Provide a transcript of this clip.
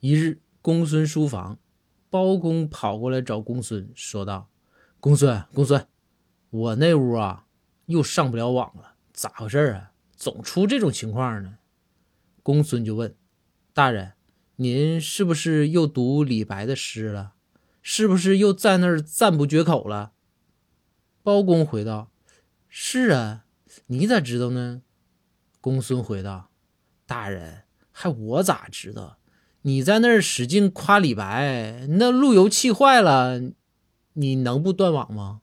一日，公孙书房，包公跑过来找公孙，说道：“公孙，公孙，我那屋啊，又上不了网了，咋回事啊？总出这种情况呢？”公孙就问：“大人，您是不是又读李白的诗了？是不是又在那儿赞不绝口了？”包公回道：“是啊，你咋知道呢？”公孙回道：“大人，还我咋知道？”你在那儿使劲夸李白，那路由器坏了，你能不断网吗？